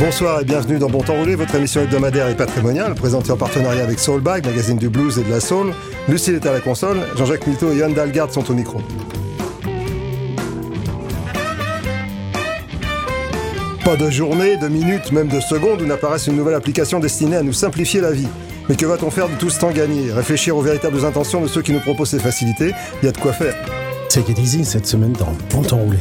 Bonsoir et bienvenue dans Bon Temps Roulé, votre émission hebdomadaire et patrimoniale, présentée en partenariat avec Soulbag, magazine du blues et de la soul. Lucille est à la console, Jean-Jacques Milto et Yann Dalgard sont au micro. Pas de journée, de minutes, même de secondes où n'apparaisse une nouvelle application destinée à nous simplifier la vie. Mais que va-t-on faire de tout ce temps gagné? Réfléchir aux véritables intentions de ceux qui nous proposent ces facilités? Il y a de quoi faire. Take it easy cette semaine dans Bon Temps Roulé.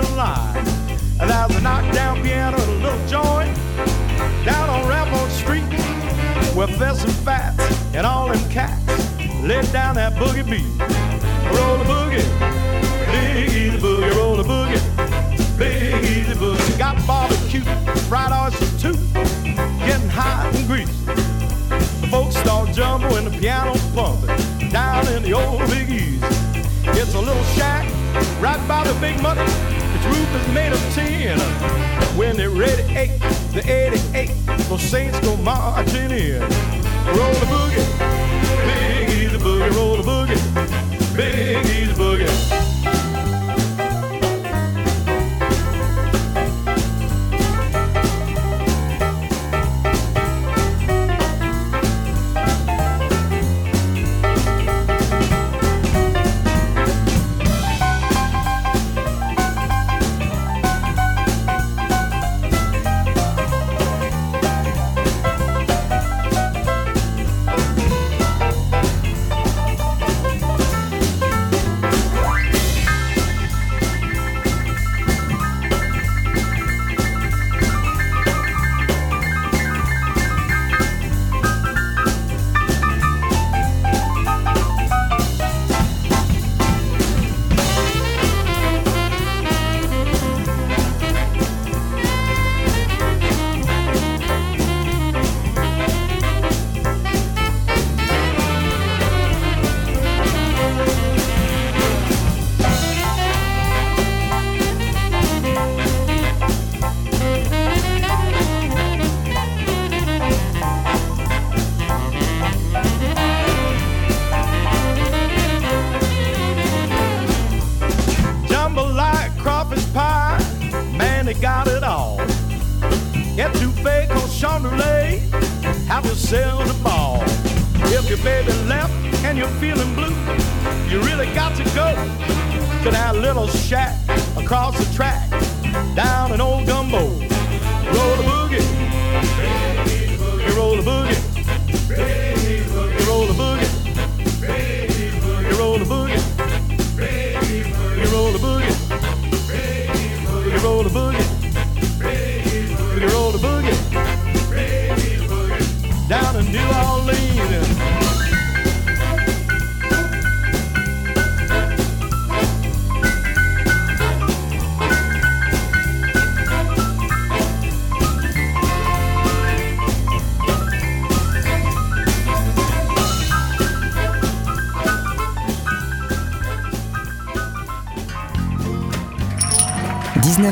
Mason-Dixon line. And there's a knockdown piano and a little joint down on Rampart Street where there's some fats and all them cats let down that boogie beat. Roll the boogie, big easy boogie, roll the boogie, big easy boogie. Got barbecue, fried oysters too, getting hot and greasy. The folks start jumping when the piano's pumping down in the old Big Easy. It's a little shack right by the big money. Its roof is made of tin. When they're ready, eight, the 88, those saints go marching in. Roll the boogie, big easy boogie, roll the boogie, big easy boogie.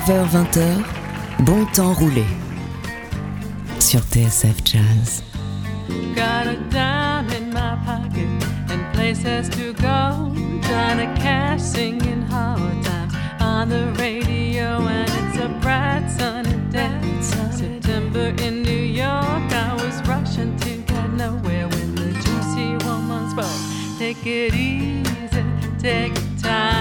19h-20h, bon temps roulé. Sur TSF Jazz. Got a dime in my pocket and places to go. Trying to cash singing hard times on the radio, and it's a bright sunny day. September in New York, I was rushing to get nowhere when the juicy woman spoke. Take it easy, take your time.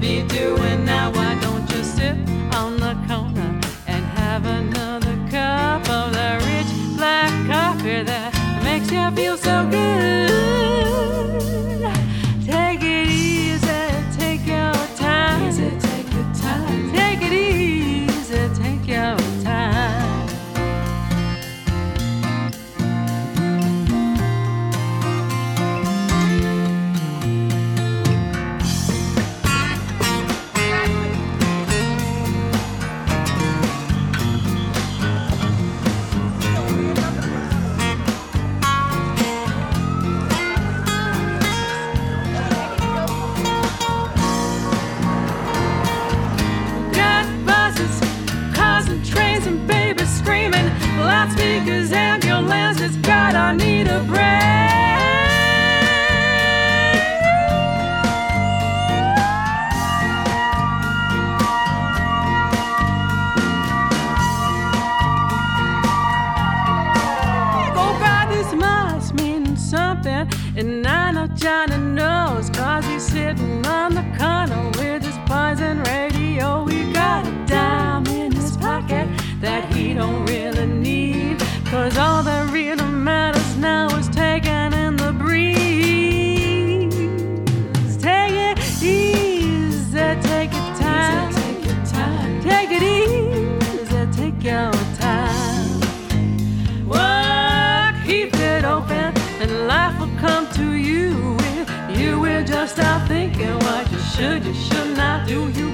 Be doing now? Why don't you sit on the corner and have another cup of the rich black coffee that makes you feel so good? I know should, you should not do. You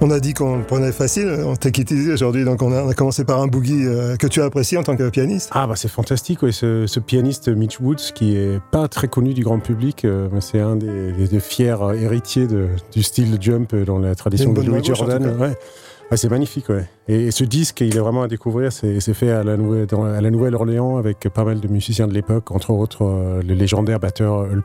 On a dit qu'on prenait facile, on it easy aujourd'hui, donc on a, on a commencé par un boogie euh, que tu as apprécié en tant que pianiste. Ah bah c'est fantastique, ouais, ce, ce pianiste Mitch Woods qui est pas très connu du grand public, euh, mais c'est un des, des- des fiers héritiers de- du style jump dans la tradition de Louis Jordan. Ouais. C'est magnifique, ouais. Et, et ce disque, il est vraiment à découvrir. C'est fait à la, Nouvelle-Orléans avec pas mal de musiciens de l'époque, entre autres euh, le légendaire batteur Earl,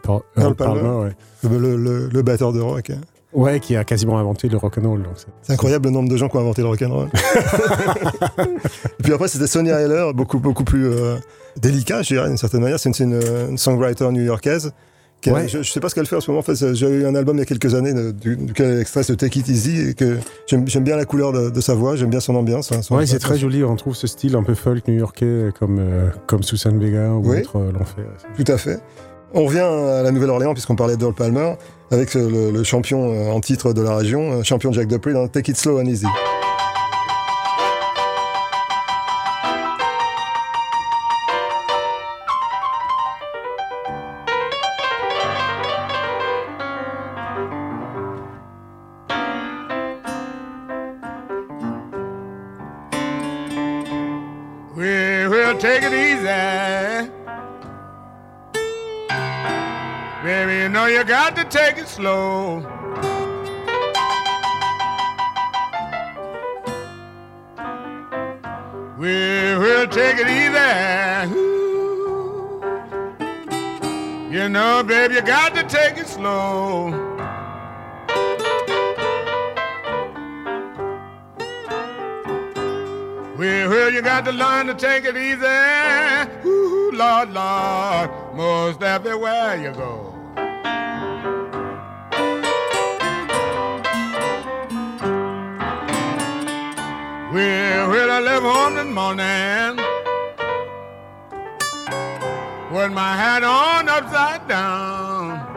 Palmer. Palmer, ouais. Le, le- le- le batteur de rock. hein. Ouais, qui a quasiment inventé le rock'n'roll. c'est- incroyable le nombre de gens qui ont inventé le rock'n'roll. Et puis après, c'était Sonia Heller, beaucoup, beaucoup plus euh, délicat, je dirais, d'une certaine manière. C'est une, c'est une, songwriter new-yorkaise. Ouais. Je ne sais pas ce qu'elle fait en ce moment. En fait, j'ai eu un album il y a quelques années de- du- duquel extrait ce Take It Easy et que j'aime bien la couleur de, de sa voix, j'aime bien son ambiance. hein, son- Ouais, c'est très joli. On trouve ce style un peu folk new-yorkais comme, euh, comme Susan Vega ou Oui. autre euh, l'ont fait. Tout à fait. On revient à la Nouvelle-Orléans, puisqu'on parlait d'Earl Palmer, avec le, le champion euh, en titre de la région, euh, champion Jack Dupree, dans Take It Slow and Easy. You got to take it slow. We will take it easy. You know, baby, you got to take it slow. Well, you got to learn to take it easy. Ooh, Lord, Lord, most everywhere you go. Well, well, I left home this morning with my hat on upside down.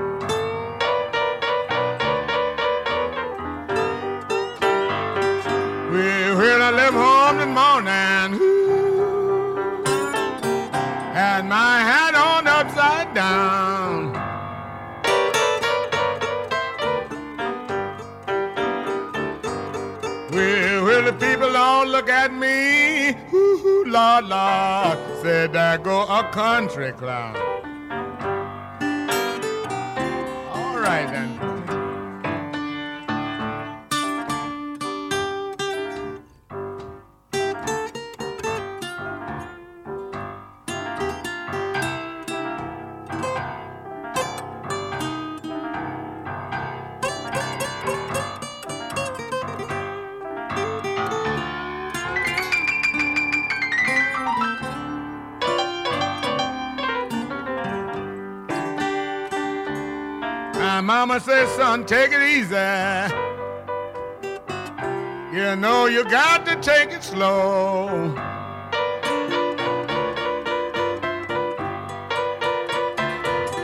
Look at me, ooh, Lord, Lord, said there go a country clown. All right then. Mama says, son, take it easy. You know you got to take it slow.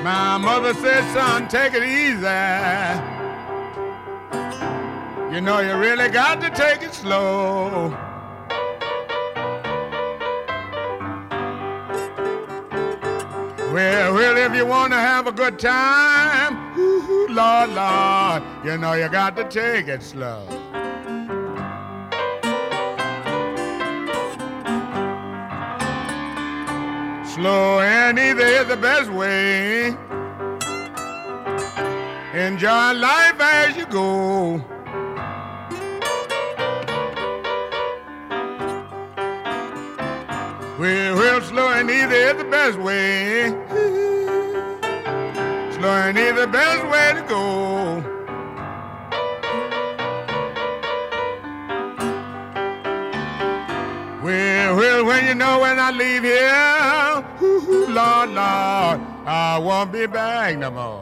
My mother says, son, take it easy. You know you really got to take it slow. Well, well, if you want to have a good time, ooh, Lord, Lord, you know you got to take it slow. Slow and easy is the best way. Enjoy life as you go. Well, well, slow and easy is the best way. And easy the best way to go. Well, well, when you know when I leave here, Lord, Lord, I won't be back no more.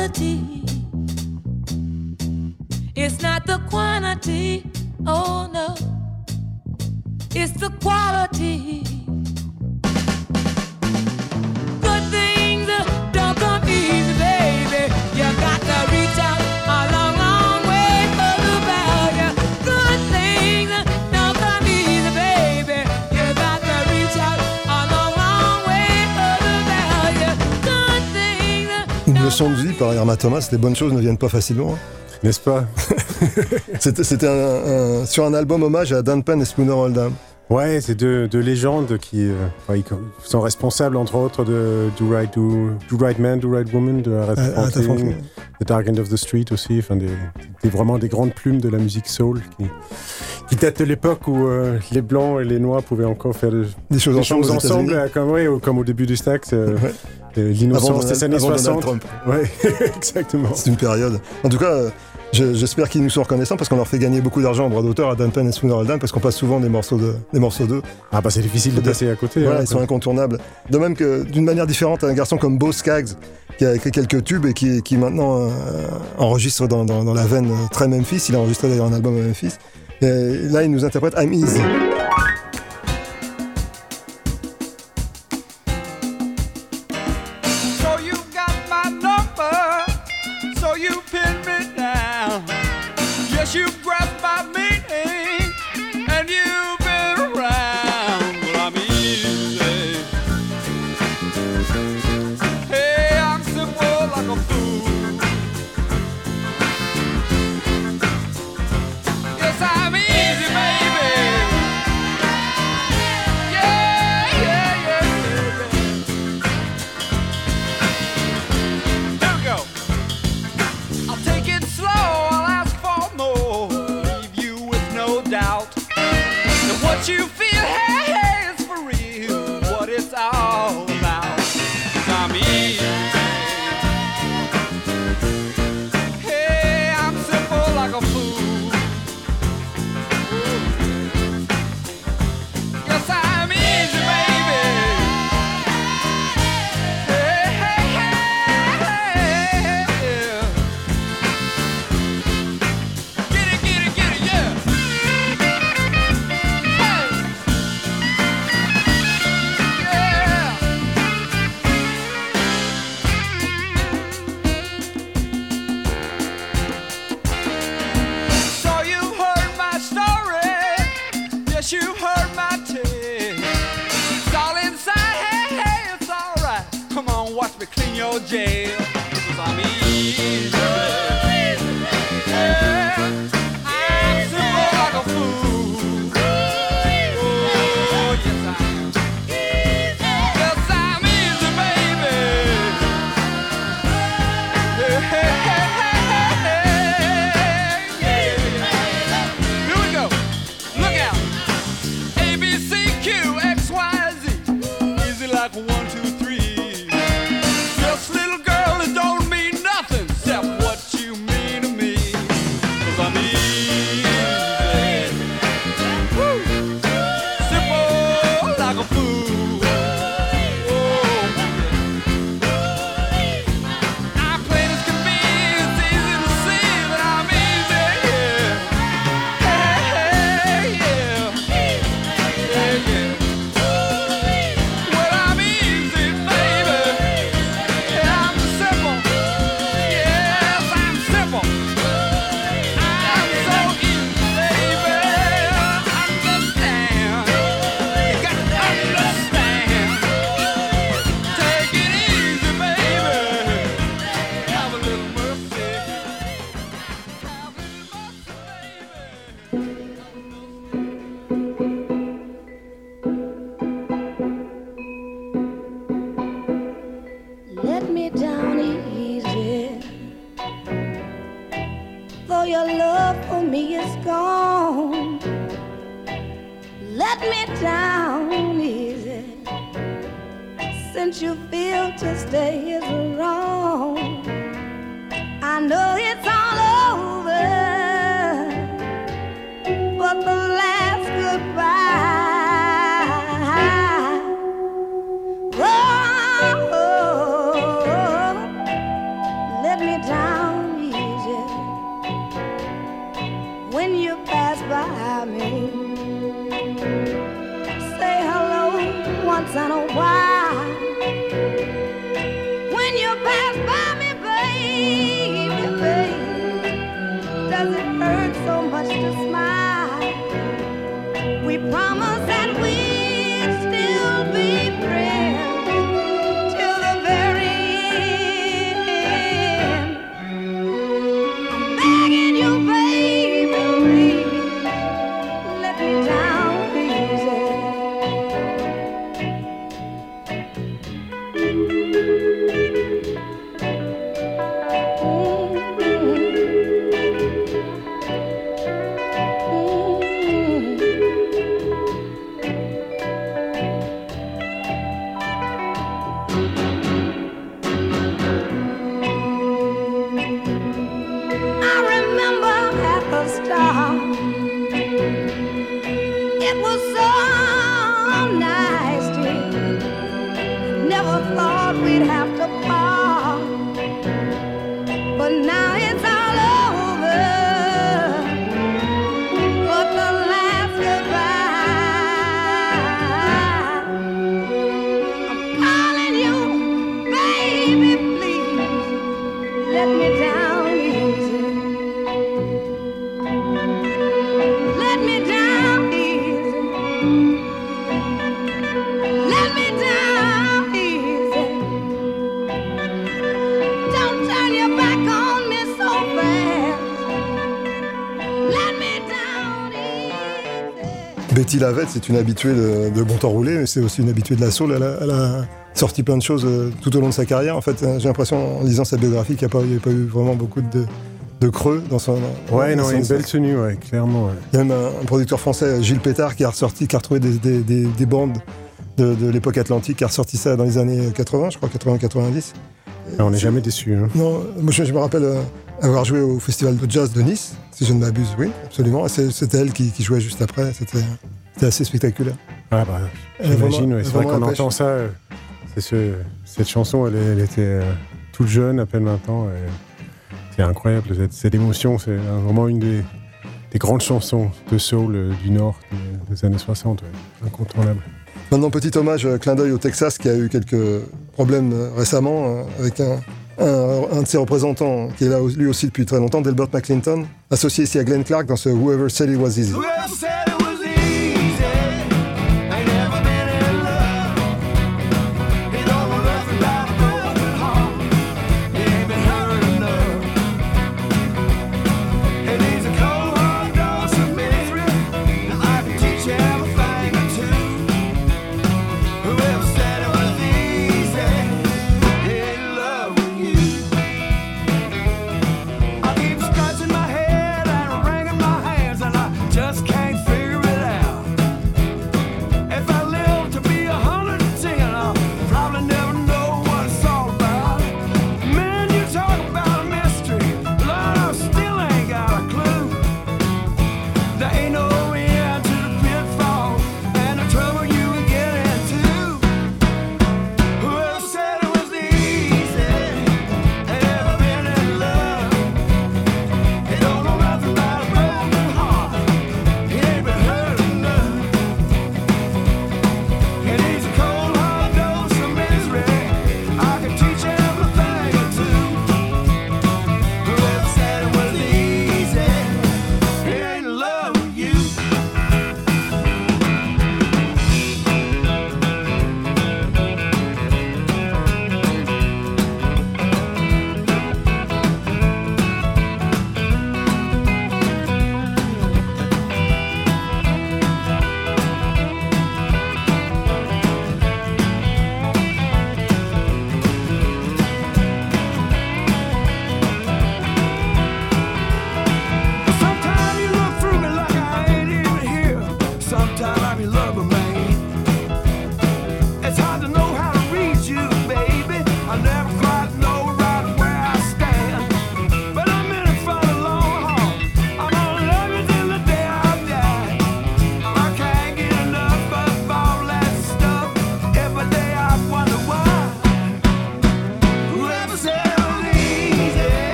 quality. It's not the quantity, oh no, it's the quality. Leçon de vie par Irma Thomas, les bonnes choses ne viennent pas facilement. hein. N'est-ce pas? C'était un- un- sur un album hommage à Dan Penn et Spooner Oldham. Ouais, c'est deux, deux légendes qui euh, sont responsables, entre autres, de Do Right, Do, Do Right Man, Do Right Woman, de Aretha Aretha Franklin, Franklin. The Dark End of the Street aussi, enfin, des, des- vraiment des grandes plumes de la musique soul qui, qui datent de l'époque où euh, les blancs et les noirs pouvaient encore faire de- Des choses des ensemble choses ensemble, euh, comme, ouais, comme au début du Stax, euh, Ouais. euh, l'innocence des années avant Donald 60. Trump. Ouais, exactement. C'est une période. En tout cas, J'espère qu'ils nous sont reconnaissants parce qu'on leur fait gagner beaucoup d'argent en droit d'auteur à Dunpen et Spooner Holden parce qu'on passe souvent des morceaux de, des morceaux d'eux. Ah bah c'est difficile de, passer à côté. Voilà, hein. ils sont incontournables. De même que d'une manière différente, un garçon comme Beau Skaggs qui a écrit quelques tubes et qui, maintenant euh, enregistre dans, dans, la veine euh, très Memphis. Il a enregistré d'ailleurs un album à Memphis. Là, il nous interprète I'm Easy. you Let me down easy since you feel to stay is wrong. I know euh, Lavette, c'est une habituée de, de Bon Temps Roulé, mais c'est aussi une habituée de la soul. Elle a, elle a sorti plein de choses euh, tout au long de sa carrière. En fait, euh, j'ai l'impression, en lisant sa biographie, qu'il n'y a, a pas eu vraiment beaucoup de, de creux dans son. Ouais, dans non, son- une belle tenue, ouais, clairement. ouais. Il y a même un, un producteur français, Gilles Pétard, qui a ressorti, qui a retrouvé des, des- des- des bandes de, de l'époque atlantique, qui a ressorti ça dans les années 80, je crois, 80-90. Ah, on n'est jamais déçu. Hein. Non, moi je, je me rappelle euh, avoir joué au festival de jazz de Nice, si je ne m'abuse, oui, absolument. C'était elle qui, qui jouait juste après, c'était c'était assez spectaculaire. Ah bah, j'imagine, ouais. c'est vrai qu'on entend ça. euh, c'est ce- cette chanson, elle, elle était euh, toute jeune, à peine 20 ans. C'est incroyable, cette, cette émotion. C'est vraiment une des, des grandes chansons de soul euh, du Nord des, des années 60. ouais. Incontournable. Maintenant, petit hommage, clin d'œil au Texas qui a eu quelques problèmes récemment euh, avec un, un- un de ses représentants qui est là lui aussi depuis très longtemps, Delbert McClinton, associé ici à Glenn Clark dans ce Whoever Said It Was Easy.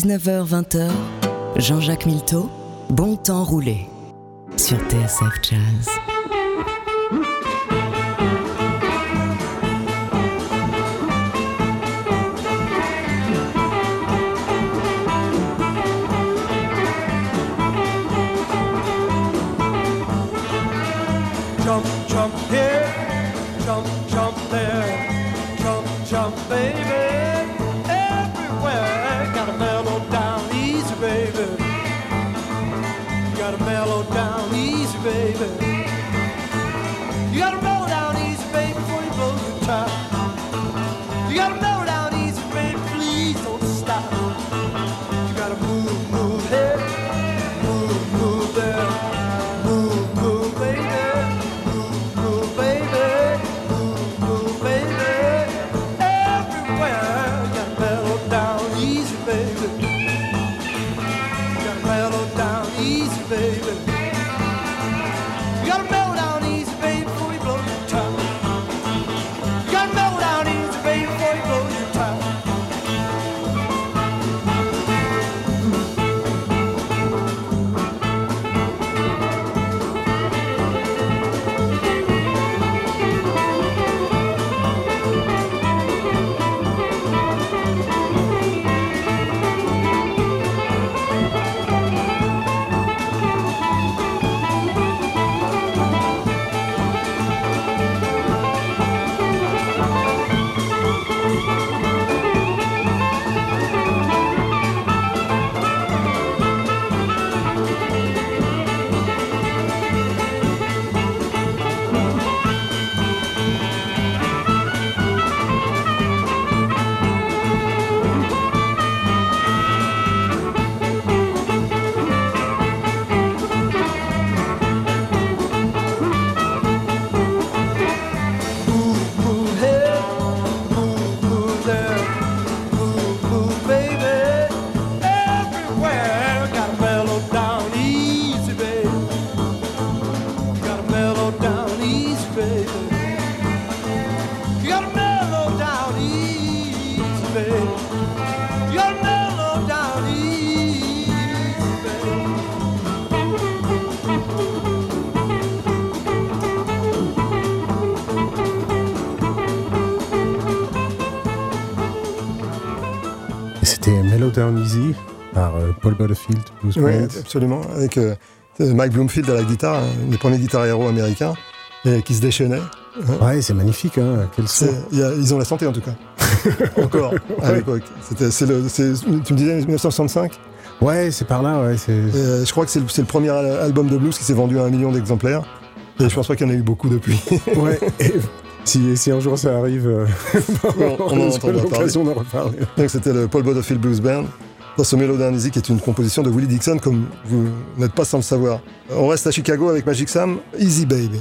19h-20h, Jean-Jacques Milteau, Bon temps roulé sur TSF Jazz. Paul Butterfield, Blues Oui, absolument. Avec euh, Mike Bloomfield à la guitare, un des premiers guitares héros américains, et qui se déchaînait. Ouais, c'est magnifique, hein. Quel son. C'est- il y a- ils ont la santé en tout cas. Encore à l'époque. Le- tu me disais 1965 Ouais, c'est par là, ouais. Euh, Je crois que c'est le, le premier al- album de blues qui s'est vendu à un million d'exemplaires. Et je pense pas qu'il y en a eu beaucoup depuis. Ouais. et si, si un jour ça arrive, euh, on, on en aura l'occasion d'en reparler. Donc c'était le Paul Butterfield Blues Band ce Mellow Down Easy qui est une composition de Willie Dixon comme vous n'êtes pas sans le savoir. On reste à Chicago avec Magic Sam, Easy Baby.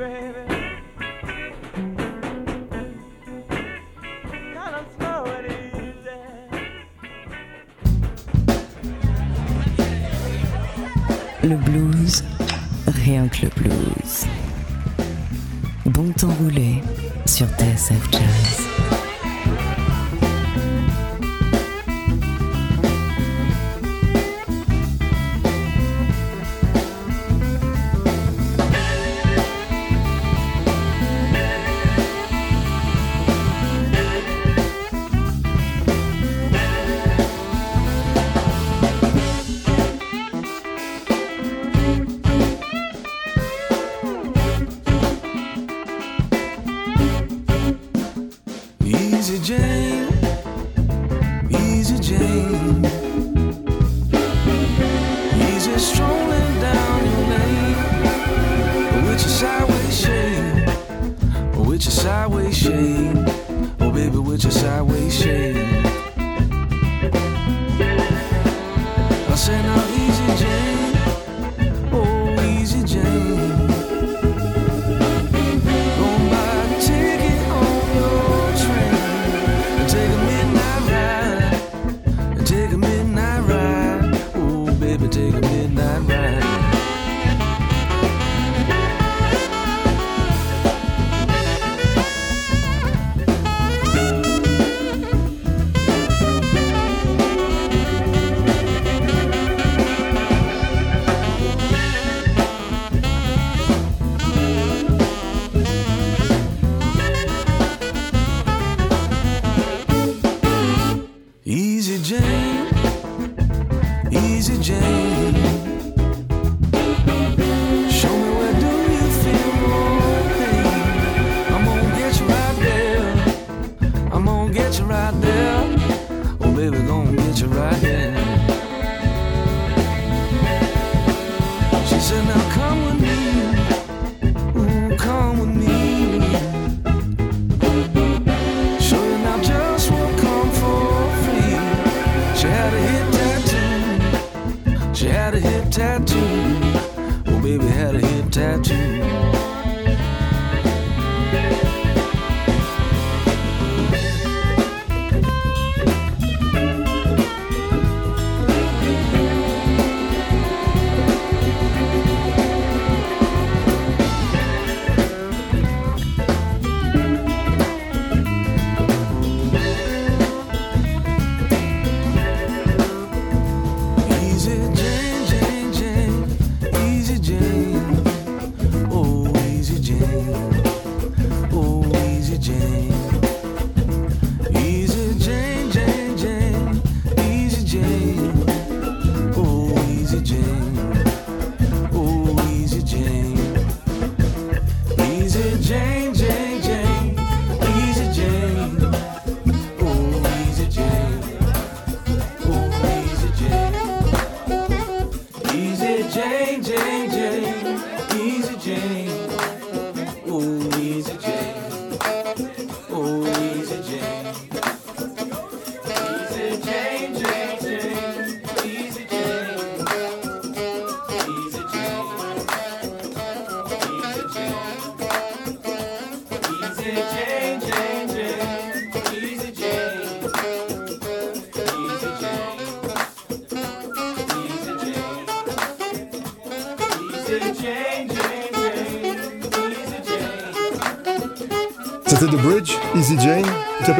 Le blues, rien que le blues. Bon temps roulé sur TSF Jazz.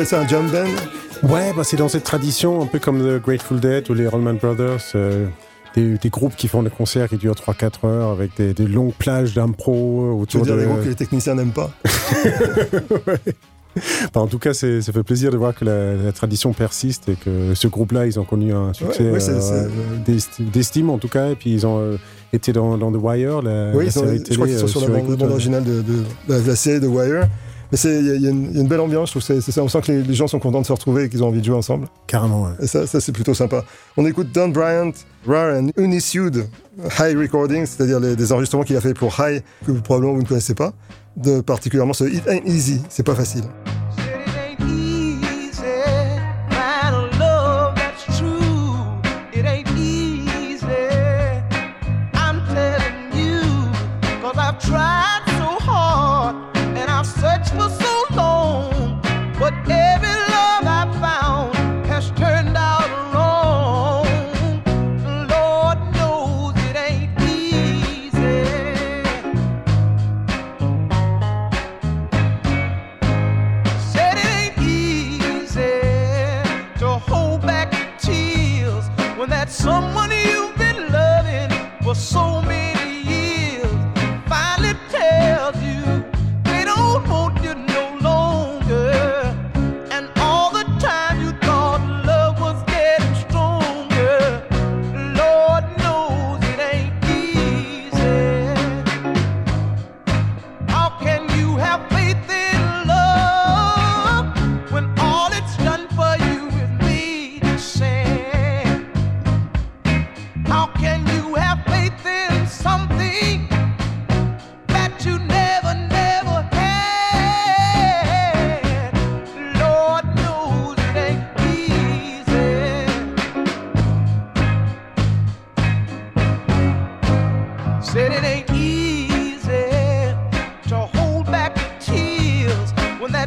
Tu ça un jump band Ouais, bah c'est dans cette tradition, un peu comme The Grateful Dead ou les Allman Brothers, euh, des, des groupes qui font des concerts qui durent 3-4 heures avec des, des longues plages d'impro Tu veux autour dire de. des groupes que les techniciens n'aiment pas Enfin, en tout cas, c'est- ça fait plaisir de voir que la, la tradition persiste et que ce groupe-là, ils ont connu un succès Ouais, ouais, c'est- euh, c'est- d'esti- d'estime en tout cas, et puis ils ont euh, été dans, dans The Wire, la, Oui, la je crois télé, qu'ils sont euh, sur la bande, originale de, de- de la série de Wire. Mais c'est- il y, a- y une il y a une belle ambiance, je trouve. c'est- c'est ça, on sent que les, les gens sont contents de se retrouver et qu'ils ont envie de jouer ensemble. Carrément, ouais. Et ça, ça c'est plutôt sympa. On écoute Don Bryant, Rare and Unissued High Recording, c'est-à-dire les- des enregistrements qu'il a fait pour High, que vous, probablement vous ne connaissez pas. De, particulièrement ce It Ain't Easy, c'est pas facile.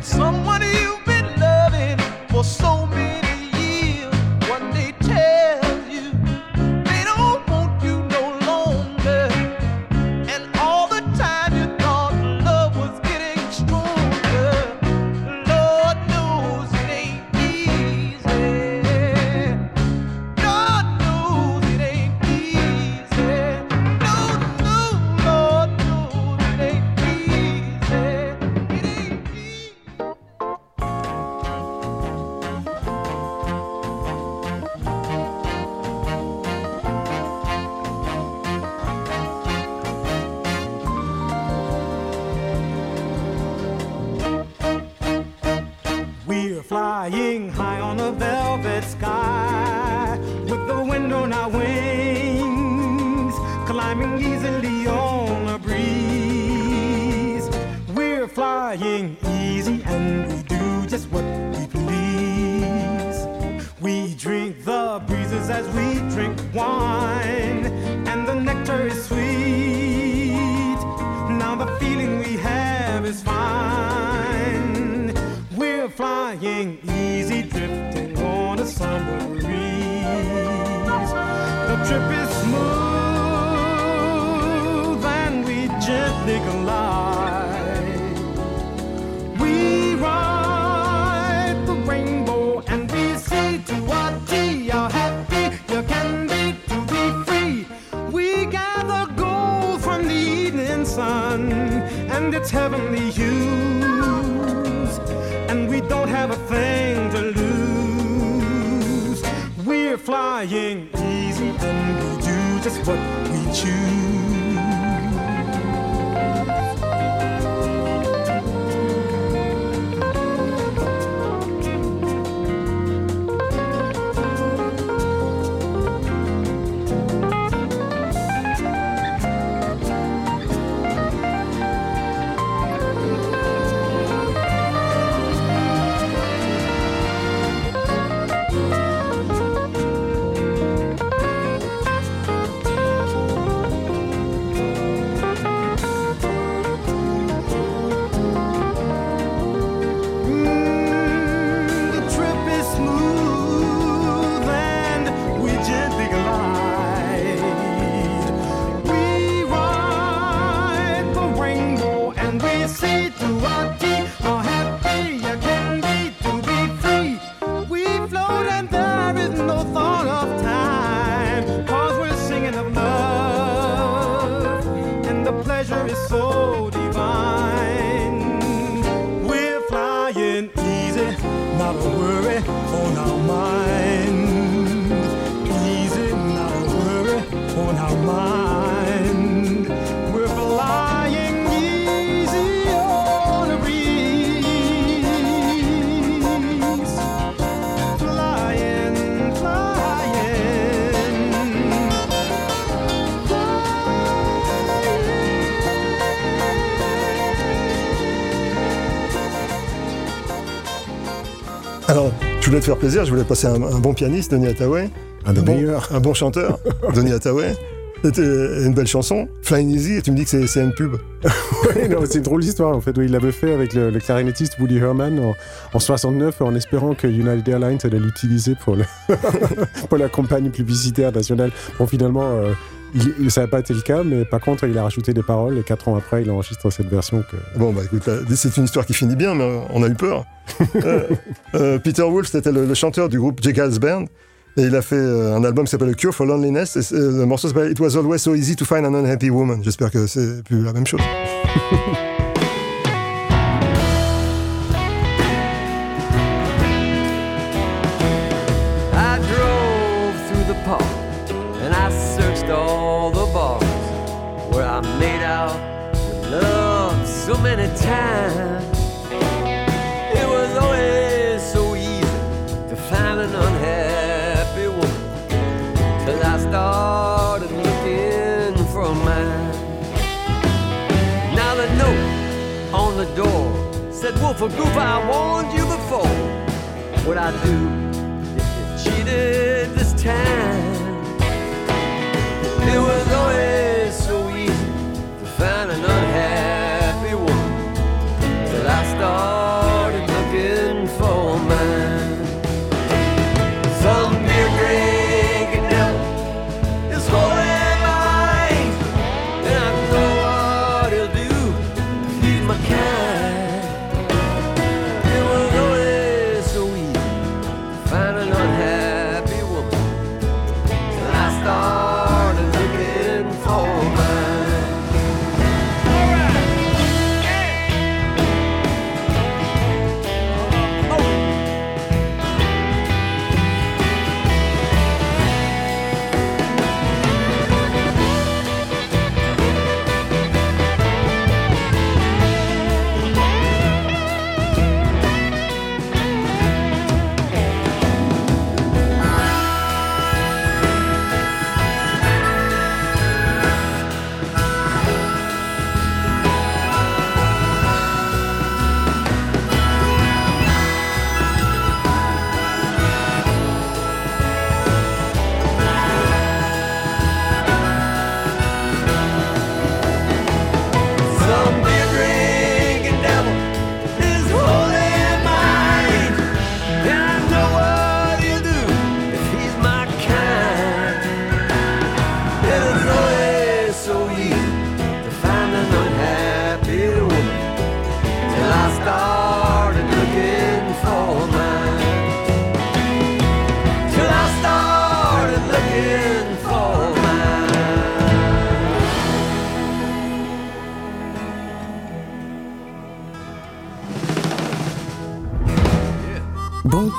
That someone you've voulais te faire plaisir, je voulais passer un, un bon pianiste, Denis Hathaway. Un des bon, meilleurs. Un bon chanteur, Denis Hathaway. C'était une belle chanson, Flying Easy, et tu me dis que c'est- une pub. Non, c'est une drôle d'histoire en fait. Oui, il l'avait fait avec le, le clarinettiste Woody Herman en, en 69 en espérant que United Airlines allait l'utiliser pour, le pour la campagne publicitaire nationale. Bon, finalement, euh, ça n'a pas été le cas, mais par contre, il a rajouté des paroles et quatre ans après, il enregistre cette version. Que... Bon, bah écoute, c'est une histoire qui finit bien, mais euh, on a eu peur. Euh, euh, Peter Wolf, c'était le, chanteur du groupe Jekyll's Band. Et il a fait un album qui s'appelle Cure for Loneliness. Le morceau s'appelle It Was Always So Easy to Find an Unhappy Woman. J'espère que c'est plus la même chose. time. It was always so easy to find an unhappy woman till I started looking for mine. Now the note on the door said, Wolf of Goof, I warned you before. What I do if you cheated this time? It was always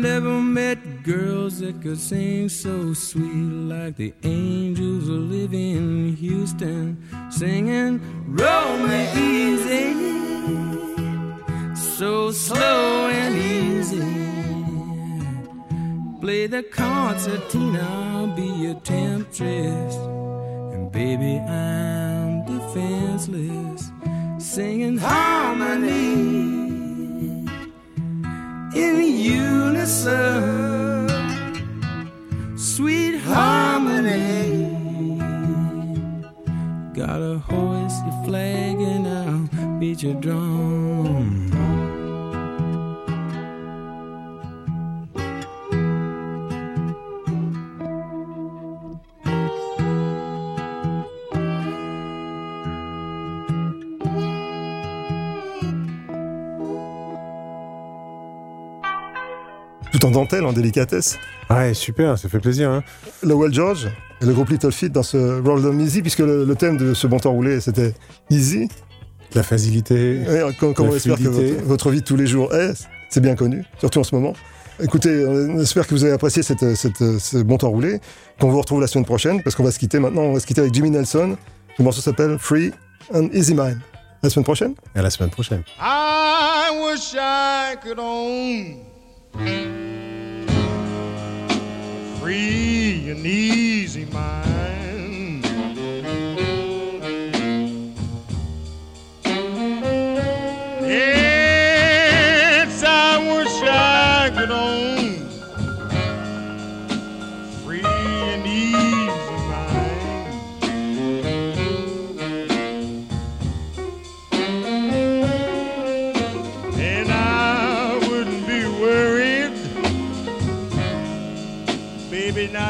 never met girls that could sing so sweet like the angels who live in Houston, singing "Roll Easy," so slow and easy. Play the concertina, I'll be your temptress, and baby I'm defenseless, singing harmony in unison, sweet harmony. Got a hoist, your flag, and I'll beat your drum. Tout en dentelle, en délicatesse. Ouais, super, ça fait plaisir. Hein. Lowell George et le groupe Little Feat dans ce Roll Them Easy, puisque le, le thème de ce bon temps roulé, c'était Easy. La facilité. Ouais, comme, comme La on espère que votre, votre vie de tous les jours est, c'est bien connu, surtout en ce moment. Écoutez, on espère que vous avez apprécié cette, cette- ce bon temps roulé, qu'on vous retrouve la semaine prochaine, parce qu'on va se quitter maintenant, on va se quitter avec Jimmy Nelson. Le morceau s'appelle Free and Easy Mind. À la semaine prochaine. À la semaine prochaine. I wish I could own free and easy mind.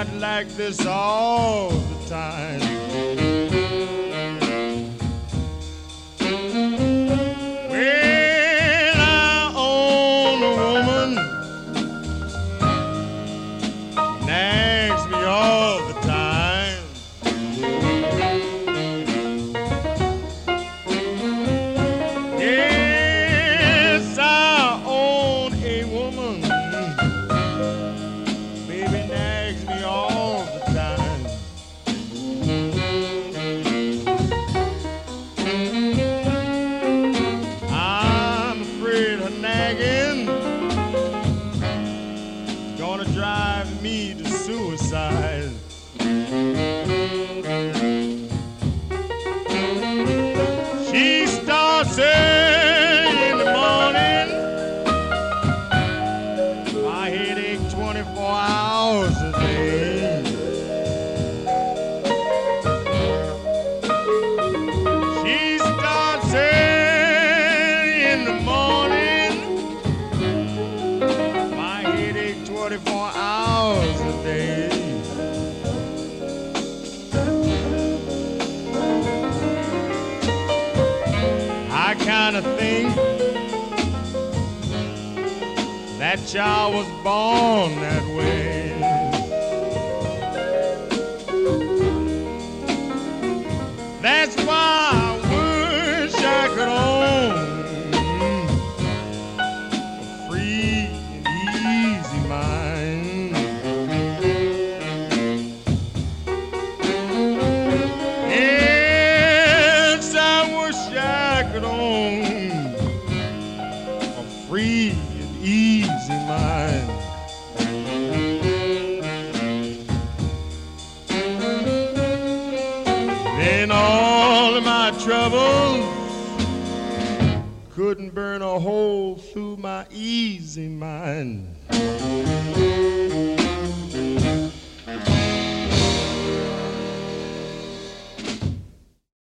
Not like this all the time.